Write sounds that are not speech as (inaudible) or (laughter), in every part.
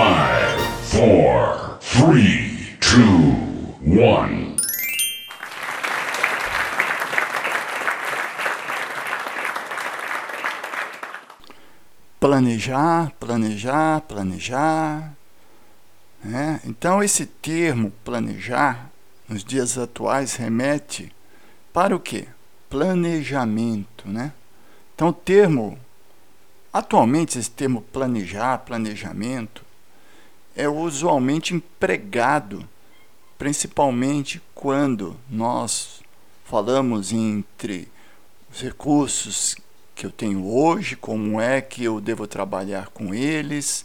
Five, four, three, two, one. Planejar, planejar, planejar. Né? Então, esse termo planejar, nos dias atuais, remete para o quê? Planejamento. Né? Então, o termo, atualmente, esse termo planejar, planejamento, é usualmente empregado, principalmente quando nós falamos entre os recursos que eu tenho hoje, como é que eu devo trabalhar com eles,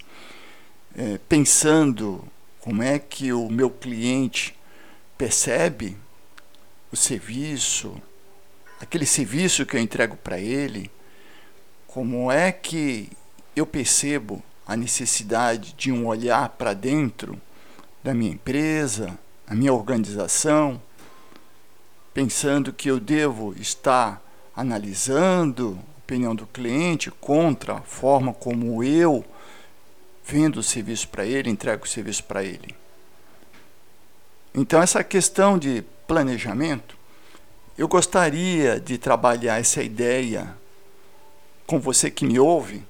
é, pensando como é que o meu cliente percebe o serviço, aquele serviço que eu entrego para ele, como é que eu percebo a necessidade de um olhar para dentro da minha empresa, da minha organização, pensando que eu devo estar analisando a opinião do cliente contra a forma como eu vendo o serviço para ele, entrego o serviço para ele. Então, essa questão de planejamento, eu gostaria de trabalhar essa ideia com você que me ouve,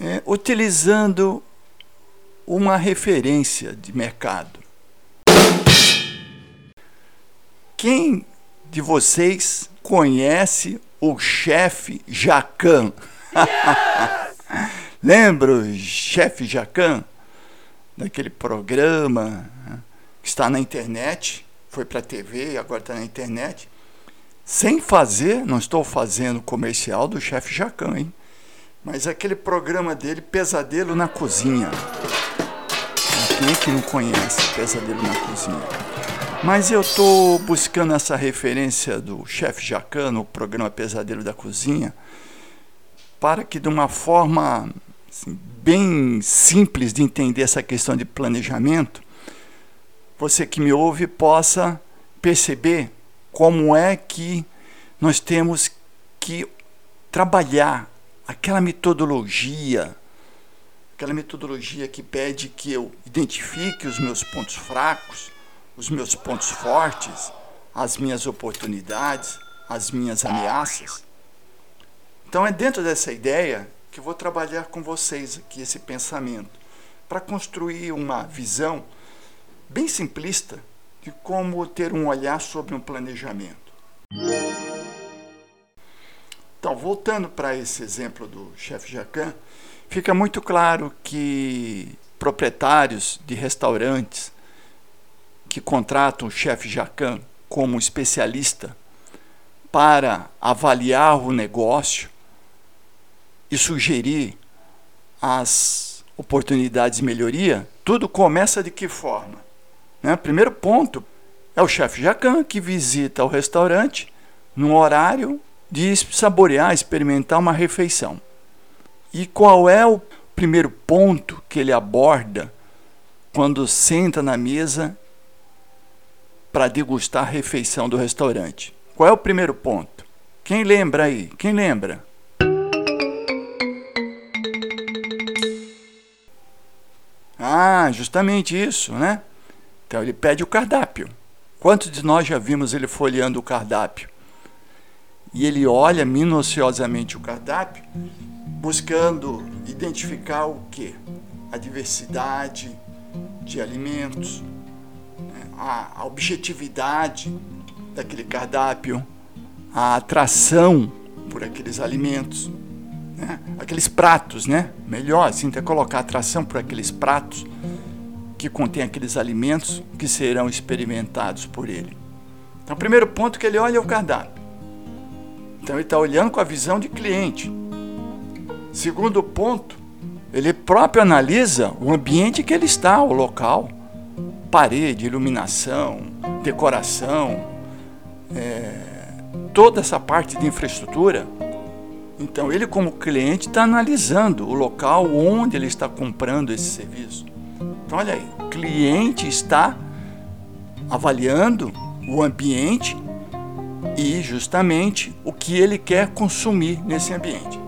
é, utilizando uma referência de mercado. Quem de vocês conhece o chefe Jacan? (laughs) Lembra o chefe Jacan? Daquele programa né, que está na internet, foi para a TV, agora está na internet. Sem fazer, não estou fazendo comercial do chefe Jacan, hein? Mas aquele programa dele, Pesadelo na Cozinha. Quem é que não conhece Pesadelo na Cozinha? Mas eu estou buscando essa referência do chefe Jacan no programa Pesadelo da Cozinha, para que de uma forma assim, bem simples de entender essa questão de planejamento, você que me ouve possa perceber como é que nós temos que trabalhar aquela metodologia, aquela metodologia que pede que eu identifique os meus pontos fracos, os meus pontos fortes, as minhas oportunidades, as minhas ameaças. Então é dentro dessa ideia que eu vou trabalhar com vocês aqui esse pensamento para construir uma visão bem simplista de como ter um olhar sobre um planejamento. Então, voltando para esse exemplo do chefe Jacan, fica muito claro que proprietários de restaurantes que contratam o chefe Jacan como especialista para avaliar o negócio e sugerir as oportunidades de melhoria, tudo começa de que forma? Né? Primeiro ponto é o chefe Jacan que visita o restaurante num horário de saborear, experimentar uma refeição. E qual é o primeiro ponto que ele aborda quando senta na mesa para degustar a refeição do restaurante? Qual é o primeiro ponto? Quem lembra aí? Quem lembra? Ah, justamente isso, né? Então ele pede o cardápio. Quantos de nós já vimos ele folheando o cardápio? E ele olha minuciosamente o cardápio, buscando identificar o que? A diversidade de alimentos, né? a, objetividade daquele cardápio, a atração por aqueles alimentos, né? aqueles pratos, né? Melhor assim, até colocar atração por aqueles pratos que contém aqueles alimentos que serão experimentados por ele. Então, o primeiro ponto que ele olha é o cardápio. Então, ele está olhando com a visão de cliente. Segundo ponto, ele próprio analisa o ambiente que ele está, o local, parede, iluminação, decoração, é, toda essa parte de infraestrutura. Então, ele, como cliente, está analisando o local onde ele está comprando esse serviço. Então, olha aí, cliente está avaliando o ambiente e justamente o que ele quer consumir nesse ambiente.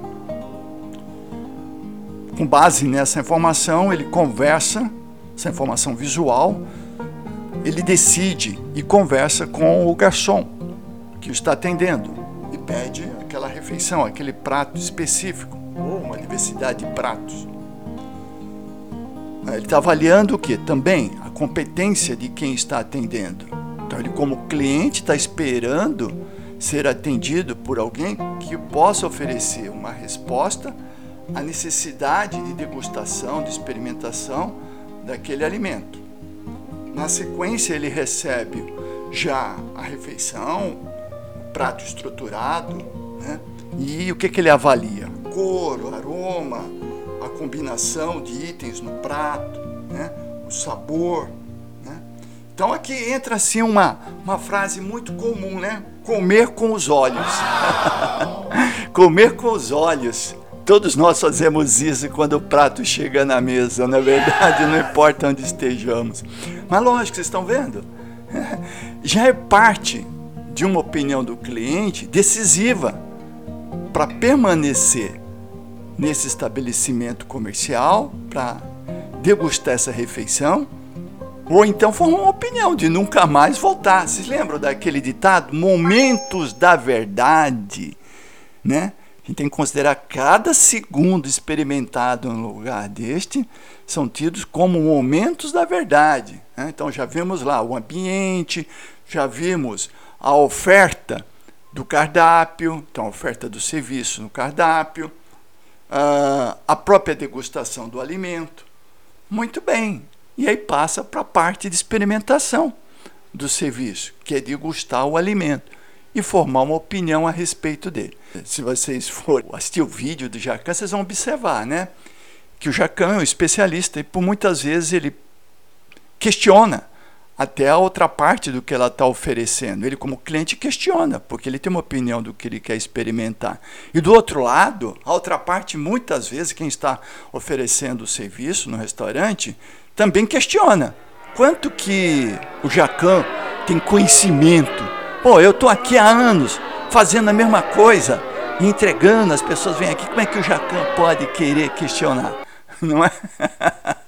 Com base nessa informação, ele conversa, essa informação visual, ele decide e conversa com o garçom que o está atendendo e pede aquela refeição, aquele prato específico, ou uma diversidade de pratos. Ele está avaliando o que? Também a competência de quem está atendendo. Ele, como cliente, está esperando ser atendido por alguém que possa oferecer uma resposta à necessidade de degustação, de experimentação daquele alimento. Na sequência, ele recebe já a refeição, o prato estruturado, né? e o que, que ele avalia? Cor, o aroma, a combinação de itens no prato, né? o sabor. Então aqui entra assim uma, uma frase muito comum, né? Comer com os olhos. (laughs) Comer com os olhos. Todos nós fazemos isso quando o prato chega na mesa, na é verdade, não importa onde estejamos. Mas lógico, vocês estão vendo? (laughs) Já é parte de uma opinião do cliente decisiva para permanecer nesse estabelecimento comercial para degustar essa refeição, ou então formar uma opinião de nunca mais voltar. Vocês lembram daquele ditado? Momentos da verdade, né? A gente tem que considerar cada segundo experimentado no lugar deste são tidos como momentos da verdade. Né? Então já vimos lá o ambiente, já vimos a oferta do cardápio, então a oferta do serviço no cardápio, a própria degustação do alimento. Muito bem. E aí passa para a parte de experimentação do serviço, que é degustar o alimento e formar uma opinião a respeito dele. Se vocês forem assistir o vídeo do Jacan, vocês vão observar, né? Que o Jacan é um especialista e por muitas vezes ele questiona até a outra parte do que ela está oferecendo. Ele, como cliente, questiona, porque ele tem uma opinião do que ele quer experimentar. E do outro lado, a outra parte, muitas vezes, quem está oferecendo o serviço no restaurante, também questiona. Quanto que o Jacan tem conhecimento? Pô, eu estou aqui há anos fazendo a mesma coisa, entregando, as pessoas vêm aqui, como é que o Jacan pode querer questionar? (laughs) Não é?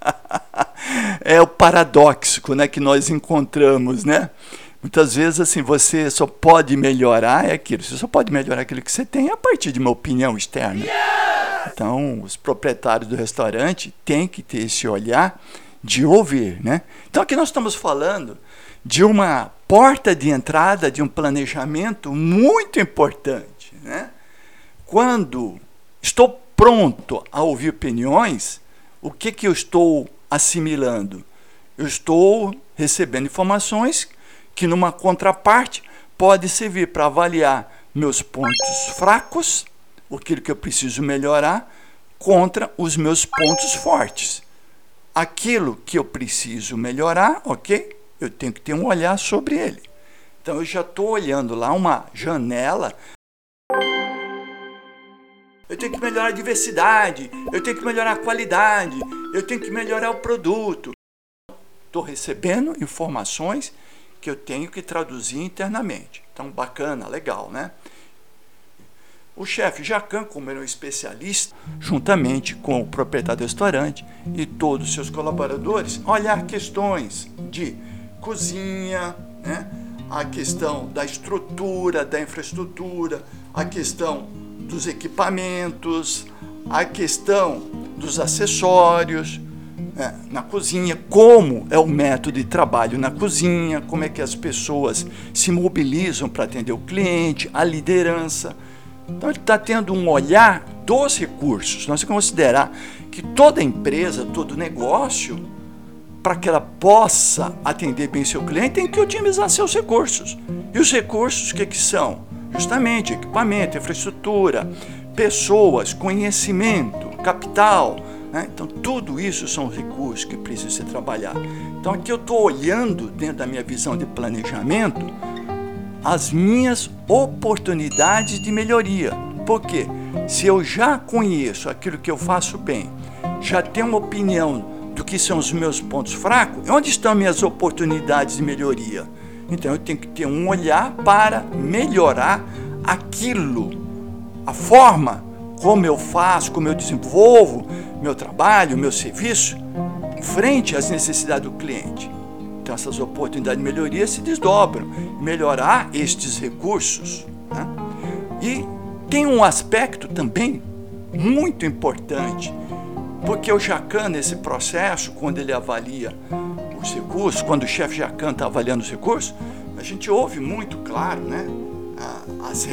(laughs) é o paradoxo né, que nós encontramos, né? Muitas vezes, assim, você só pode melhorar é aquilo. Você só pode melhorar aquilo que você tem a partir de uma opinião externa. Então, os proprietários do restaurante têm que ter esse olhar de ouvir, né? Então, aqui nós estamos falando de uma porta de entrada de um planejamento muito importante, né? Quando estou pronto a ouvir opiniões, o que que eu estou assimilando. Eu estou recebendo informações que, numa contraparte, pode servir para avaliar meus pontos fracos, aquilo que eu preciso melhorar, contra os meus pontos fortes. Aquilo que eu preciso melhorar, ok? Eu tenho que ter um olhar sobre ele. Então eu já estou olhando lá uma janela eu tenho que melhorar a diversidade, eu tenho que melhorar a qualidade, eu tenho que melhorar o produto. Estou recebendo informações que eu tenho que traduzir internamente. Então, bacana, legal, né? O chefe Jacan, como é um especialista, juntamente com o proprietário do restaurante e todos os seus colaboradores, olhar questões de cozinha, né? a questão da estrutura, da infraestrutura, a questão dos equipamentos, a questão dos acessórios né, na cozinha, como é o método de trabalho na cozinha, como é que as pessoas se mobilizam para atender o cliente, a liderança. Então ele está tendo um olhar dos recursos. Nós considerar que toda empresa, todo negócio, para que ela possa atender bem seu cliente, tem que otimizar seus recursos. E os recursos, que, que são? Justamente equipamento, infraestrutura, pessoas, conhecimento, capital. Né? Então, tudo isso são recursos que precisam ser trabalhados. Então, aqui eu estou olhando, dentro da minha visão de planejamento, as minhas oportunidades de melhoria. Porque se eu já conheço aquilo que eu faço bem, já tenho uma opinião do que são os meus pontos fracos, onde estão minhas oportunidades de melhoria? Então eu tenho que ter um olhar para melhorar aquilo, a forma como eu faço, como eu desenvolvo meu trabalho, meu serviço, frente às necessidades do cliente. Então, essas oportunidades de melhoria se desdobram. Melhorar estes recursos. Né? E tem um aspecto também muito importante, porque o Jacan, nesse processo, quando ele avalia os recursos, quando o chefe Jacan está avaliando os recursos, a gente ouve muito claro, né? As,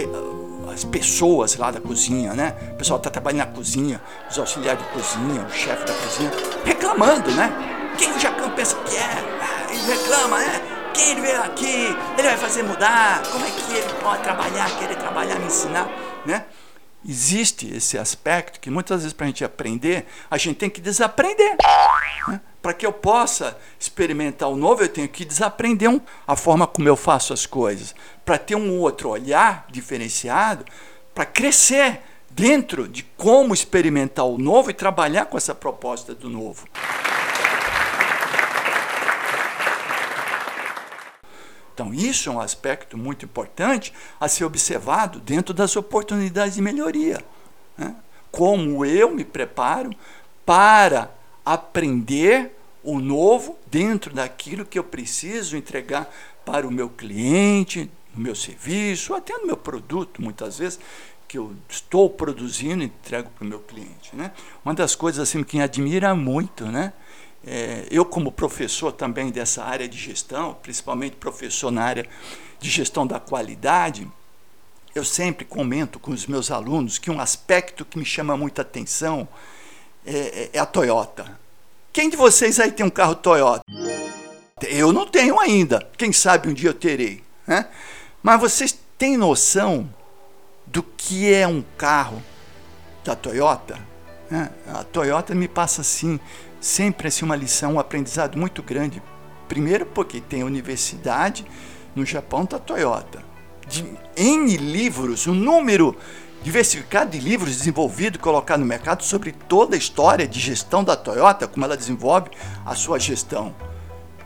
as pessoas lá da cozinha, né? O pessoal está trabalhando na cozinha, os auxiliares de cozinha, o chefe da cozinha, reclamando, né? Quem o Jacan pensa que é? Reclama, né? Quem ele veio aqui? Ele vai fazer mudar? Como é que ele pode trabalhar, querer trabalhar, me ensinar, né? Existe esse aspecto que muitas vezes para a gente aprender, a gente tem que desaprender. Né? Para que eu possa experimentar o novo, eu tenho que desaprender um, a forma como eu faço as coisas. Para ter um outro olhar diferenciado, para crescer dentro de como experimentar o novo e trabalhar com essa proposta do novo. Então, isso é um aspecto muito importante a ser observado dentro das oportunidades de melhoria. Né? Como eu me preparo para aprender o novo dentro daquilo que eu preciso entregar para o meu cliente, no meu serviço, até no meu produto, muitas vezes, que eu estou produzindo e entrego para o meu cliente. Né? Uma das coisas assim que me admira muito, né? É, eu, como professor também dessa área de gestão, principalmente professor na área de gestão da qualidade, eu sempre comento com os meus alunos que um aspecto que me chama muita atenção é, é, é a Toyota. Quem de vocês aí tem um carro Toyota? Eu não tenho ainda. Quem sabe um dia eu terei. Né? Mas vocês têm noção do que é um carro da Toyota? Né? A Toyota me passa assim sempre assim, uma lição, um aprendizado muito grande. Primeiro porque tem universidade no Japão da Toyota. De N livros, um número diversificado de livros desenvolvido colocado no mercado sobre toda a história de gestão da Toyota, como ela desenvolve a sua gestão.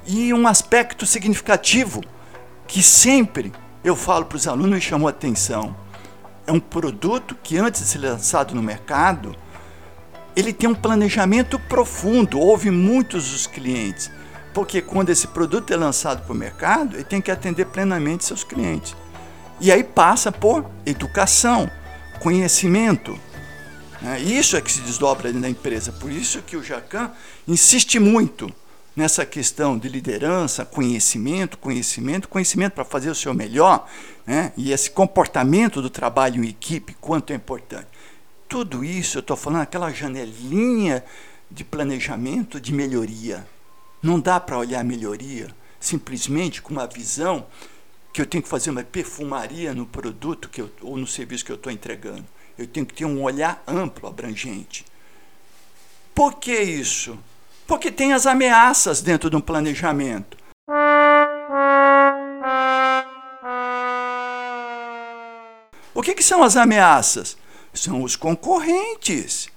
E um aspecto significativo que sempre eu falo para os alunos e chamou a atenção. É um produto que antes de ser lançado no mercado, ele tem um planejamento profundo, ouve muitos os clientes, porque quando esse produto é lançado para o mercado, ele tem que atender plenamente seus clientes. E aí passa por educação, conhecimento. Né? Isso é que se desdobra da empresa. Por isso que o Jacan insiste muito nessa questão de liderança, conhecimento, conhecimento, conhecimento para fazer o seu melhor, né? e esse comportamento do trabalho em equipe, quanto é importante. Tudo isso eu estou falando aquela janelinha de planejamento de melhoria. Não dá para olhar a melhoria simplesmente com uma visão que eu tenho que fazer uma perfumaria no produto que eu, ou no serviço que eu estou entregando. Eu tenho que ter um olhar amplo, abrangente. Por que isso? Porque tem as ameaças dentro de um planejamento. O que, que são as ameaças? São os concorrentes.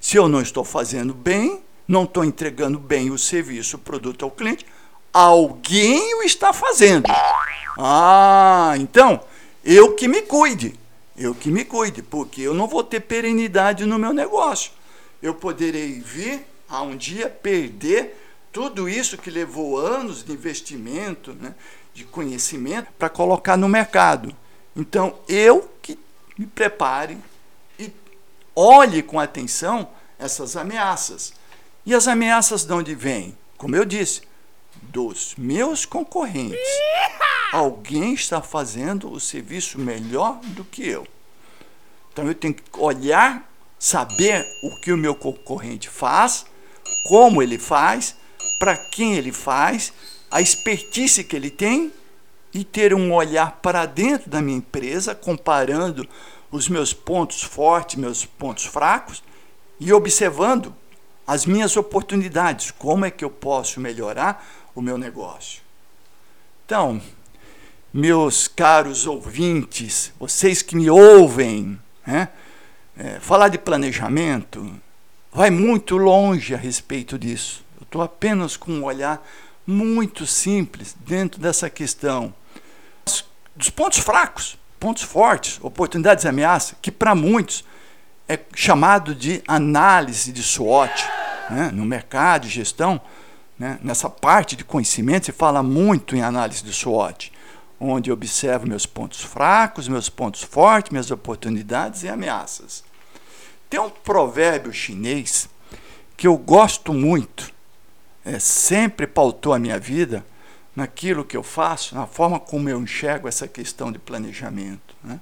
Se eu não estou fazendo bem, não estou entregando bem o serviço, o produto ao cliente, alguém o está fazendo. Ah, então, eu que me cuide. Eu que me cuide, porque eu não vou ter perenidade no meu negócio. Eu poderei vir a um dia perder tudo isso que levou anos de investimento, né, de conhecimento, para colocar no mercado. Então, eu que me prepare olhe com atenção essas ameaças. E as ameaças de onde vêm? Como eu disse, dos meus concorrentes. Alguém está fazendo o serviço melhor do que eu. Então eu tenho que olhar, saber o que o meu concorrente faz, como ele faz, para quem ele faz, a expertise que ele tem e ter um olhar para dentro da minha empresa, comparando os meus pontos fortes, meus pontos fracos e observando as minhas oportunidades, como é que eu posso melhorar o meu negócio. Então, meus caros ouvintes, vocês que me ouvem, né, é, falar de planejamento vai muito longe a respeito disso. Eu estou apenas com um olhar muito simples dentro dessa questão dos pontos fracos pontos fortes, oportunidades e ameaças, que para muitos é chamado de análise de SWOT. Né? No mercado de gestão, né? nessa parte de conhecimento, se fala muito em análise de SWOT, onde eu observo meus pontos fracos, meus pontos fortes, minhas oportunidades e ameaças. Tem um provérbio chinês que eu gosto muito, é, sempre pautou a minha vida naquilo que eu faço, na forma como eu enxergo essa questão de planejamento. Né?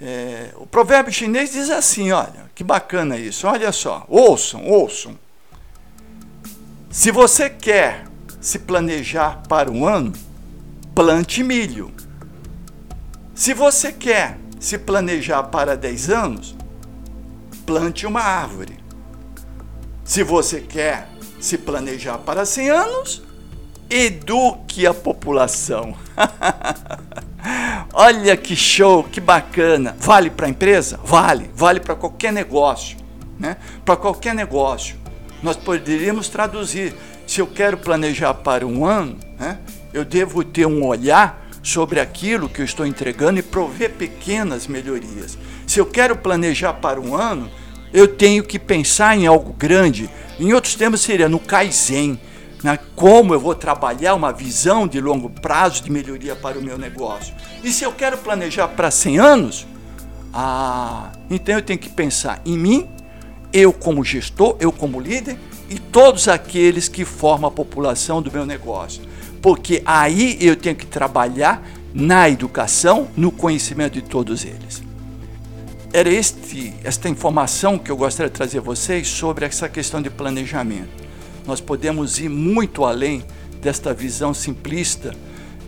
É, o provérbio chinês diz assim: olha, que bacana isso, olha só, ouçam, ouçam. Se você quer se planejar para um ano, plante milho. Se você quer se planejar para 10 anos, plante uma árvore. Se você quer se planejar para 100 anos, eduque a população. (laughs) Olha que show, que bacana. Vale para a empresa? Vale. Vale para qualquer negócio. Né? Para qualquer negócio. Nós poderíamos traduzir. Se eu quero planejar para um ano, né, eu devo ter um olhar sobre aquilo que eu estou entregando e prover pequenas melhorias. Se eu quero planejar para um ano, eu tenho que pensar em algo grande. Em outros termos, seria no Kaizen né, como eu vou trabalhar uma visão de longo prazo de melhoria para o meu negócio. E se eu quero planejar para 100 anos, ah, então eu tenho que pensar em mim, eu como gestor, eu como líder e todos aqueles que formam a população do meu negócio. Porque aí eu tenho que trabalhar na educação, no conhecimento de todos eles. Era este, esta informação que eu gostaria de trazer a vocês sobre essa questão de planejamento nós podemos ir muito além desta visão simplista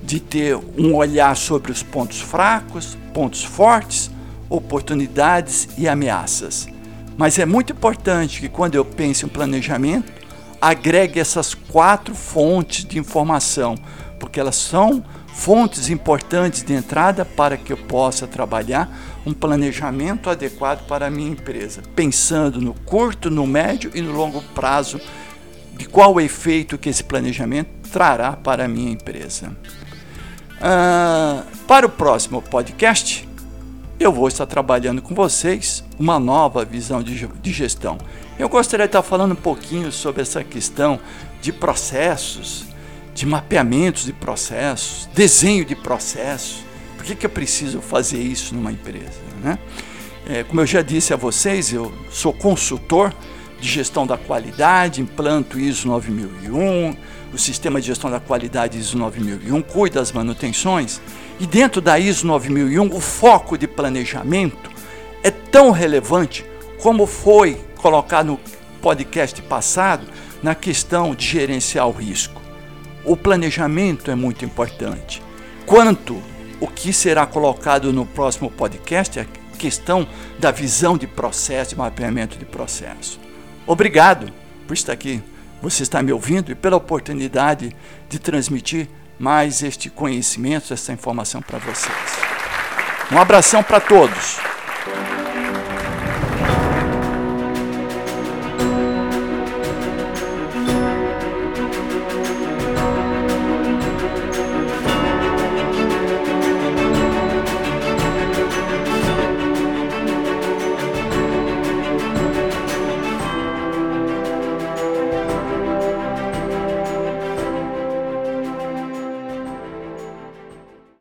de ter um olhar sobre os pontos fracos, pontos fortes, oportunidades e ameaças. Mas é muito importante que quando eu pense em planejamento, agregue essas quatro fontes de informação, porque elas são fontes importantes de entrada para que eu possa trabalhar um planejamento adequado para a minha empresa, pensando no curto, no médio e no longo prazo de qual o efeito que esse planejamento trará para a minha empresa. Ah, para o próximo podcast, eu vou estar trabalhando com vocês uma nova visão de, de gestão. Eu gostaria de estar falando um pouquinho sobre essa questão de processos, de mapeamentos de processos, desenho de processos. Por que, que eu preciso fazer isso numa empresa? Né? É, como eu já disse a vocês, eu sou consultor de gestão da qualidade, implanto ISO 9001, o sistema de gestão da qualidade ISO 9001, cuida das manutenções. E dentro da ISO 9001, o foco de planejamento é tão relevante como foi colocado no podcast passado na questão de gerenciar o risco. O planejamento é muito importante. Quanto o que será colocado no próximo podcast é a questão da visão de processo, de mapeamento de processo. Obrigado por estar aqui, você está me ouvindo e pela oportunidade de transmitir mais este conhecimento, essa informação para vocês. Um abração para todos.